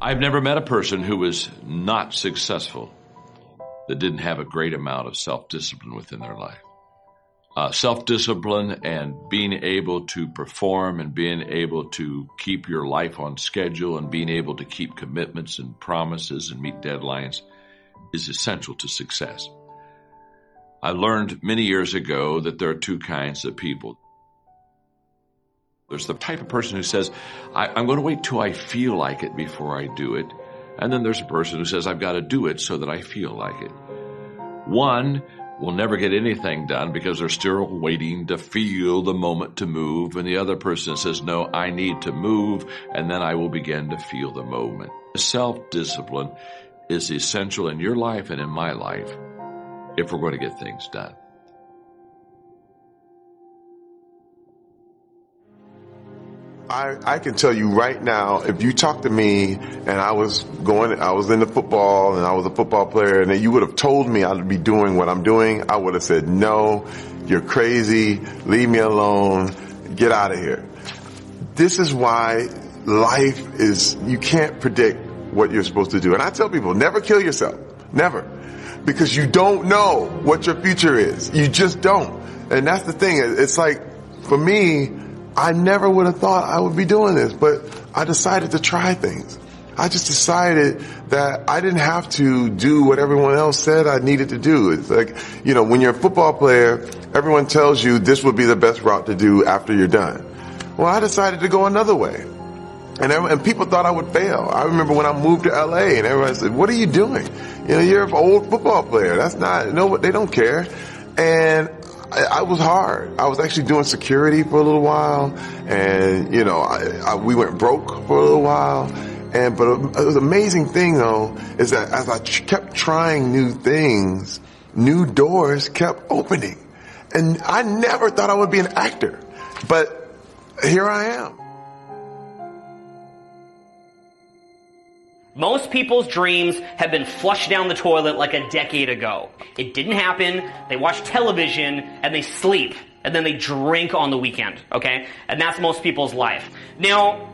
I've never met a person who was not successful that didn't have a great amount of self discipline within their life. Uh, self discipline and being able to perform and being able to keep your life on schedule and being able to keep commitments and promises and meet deadlines is essential to success. I learned many years ago that there are two kinds of people. There's the type of person who says, I, am going to wait till I feel like it before I do it. And then there's a person who says, I've got to do it so that I feel like it. One will never get anything done because they're still waiting to feel the moment to move. And the other person says, No, I need to move, and then I will begin to feel the moment. Self discipline is essential in your life and in my life if we're going to get things done. I, I can tell you right now, if you talk to me and I was going, I was in the football and I was a football player and you would have told me I'd be doing what I'm doing, I would have said, no, you're crazy, leave me alone, get out of here. This is why life is, you can't predict what you're supposed to do. And I tell people, never kill yourself. Never. Because you don't know what your future is. You just don't. And that's the thing. It's like, for me, I never would have thought I would be doing this, but I decided to try things. I just decided that I didn't have to do what everyone else said I needed to do. It's like, you know, when you're a football player, everyone tells you this would be the best route to do after you're done. Well, I decided to go another way. And, and people thought I would fail. I remember when I moved to LA and everyone said, what are you doing? You know, you're an old football player. That's not, no, they don't care. And I, I, was hard. I was actually doing security for a little while, and you know, I, I, we went broke for a little while. And but um, it was amazing thing though is that as I kept trying new things, new doors kept opening, and I never thought I would be an actor, but here I am. Most people's dreams have been flushed down the toilet like a decade ago. It didn't happen. They watch television and they sleep and then they drink on the weekend, okay? And that's most people's life. Now,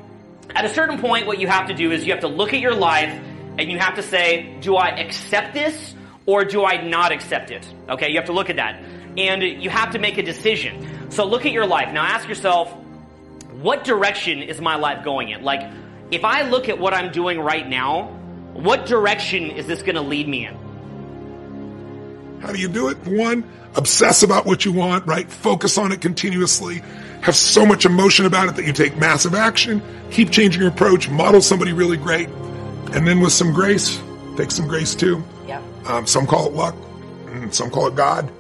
at a certain point, what you have to do is you have to look at your life and you have to say, do I accept this or do I not accept it? Okay, you have to look at that. And you have to make a decision. So look at your life. Now ask yourself, what direction is my life going in? Like, if I look at what I'm doing right now, what direction is this going to lead me in? How do you do it? One, obsess about what you want, right? Focus on it continuously. Have so much emotion about it that you take massive action. Keep changing your approach. Model somebody really great. And then with some grace, take some grace too. Yeah. Um, some call it luck. Some call it God.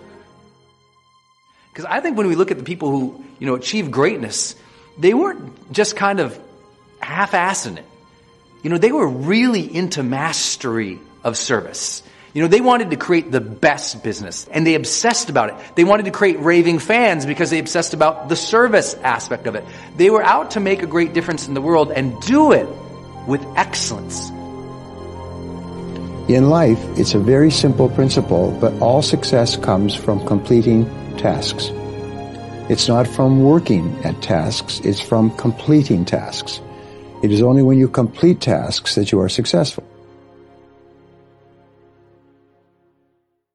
Because I think when we look at the people who, you know, achieve greatness, they weren't just kind of half-assing it. You know, they were really into mastery of service. You know, they wanted to create the best business and they obsessed about it. They wanted to create raving fans because they obsessed about the service aspect of it. They were out to make a great difference in the world and do it with excellence. In life, it's a very simple principle, but all success comes from completing tasks. It's not from working at tasks, it's from completing tasks. It is only when you complete tasks that you are successful.